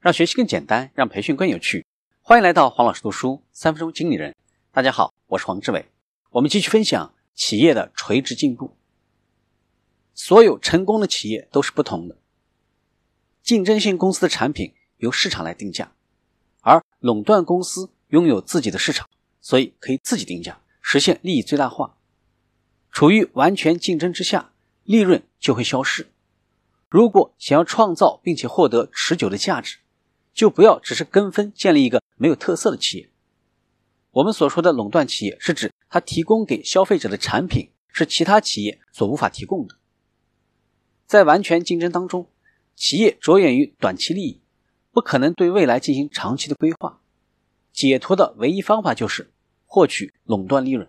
让学习更简单，让培训更有趣。欢迎来到黄老师读书三分钟经理人。大家好，我是黄志伟。我们继续分享企业的垂直进步。所有成功的企业都是不同的。竞争性公司的产品由市场来定价，而垄断公司拥有自己的市场，所以可以自己定价，实现利益最大化。处于完全竞争之下，利润就会消失。如果想要创造并且获得持久的价值，就不要只是跟风建立一个没有特色的企业。我们所说的垄断企业，是指它提供给消费者的产品是其他企业所无法提供的。在完全竞争当中，企业着眼于短期利益，不可能对未来进行长期的规划。解脱的唯一方法就是获取垄断利润。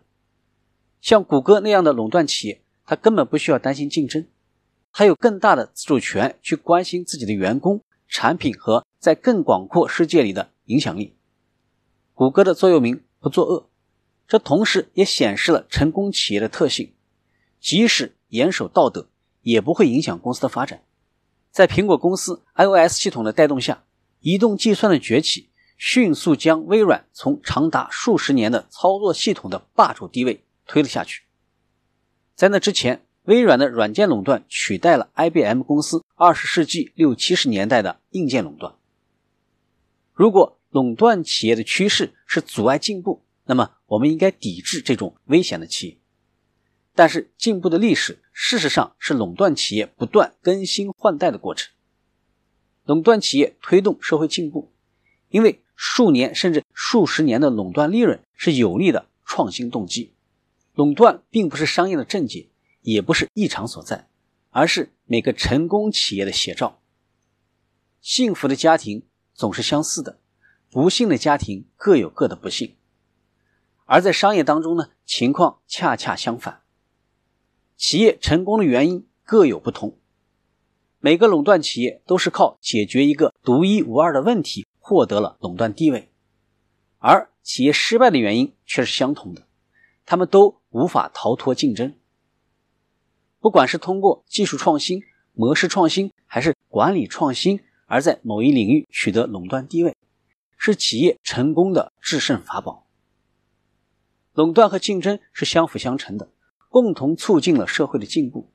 像谷歌那样的垄断企业，它根本不需要担心竞争，它有更大的自主权去关心自己的员工。产品和在更广阔世界里的影响力。谷歌的座右铭“不作恶”，这同时也显示了成功企业的特性：即使严守道德，也不会影响公司的发展。在苹果公司 iOS 系统的带动下，移动计算的崛起迅速将微软从长达数十年的操作系统的霸主地位推了下去。在那之前，微软的软件垄断取代了 IBM 公司二十世纪六七十年代的硬件垄断。如果垄断企业的趋势是阻碍进步，那么我们应该抵制这种危险的企业。但是，进步的历史事实上是垄断企业不断更新换代的过程。垄断企业推动社会进步，因为数年甚至数十年的垄断利润是有力的创新动机。垄断并不是商业的症结。也不是异常所在，而是每个成功企业的写照。幸福的家庭总是相似的，不幸的家庭各有各的不幸。而在商业当中呢，情况恰恰相反。企业成功的原因各有不同，每个垄断企业都是靠解决一个独一无二的问题获得了垄断地位，而企业失败的原因却是相同的，他们都无法逃脱竞争。不管是通过技术创新、模式创新，还是管理创新，而在某一领域取得垄断地位，是企业成功的制胜法宝。垄断和竞争是相辅相成的，共同促进了社会的进步。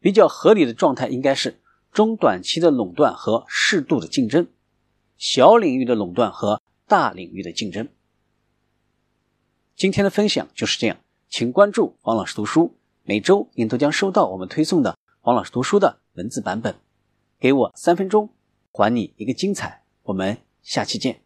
比较合理的状态应该是中短期的垄断和适度的竞争，小领域的垄断和大领域的竞争。今天的分享就是这样，请关注王老师读书。每周您都将收到我们推送的黄老师读书的文字版本。给我三分钟，还你一个精彩。我们下期见。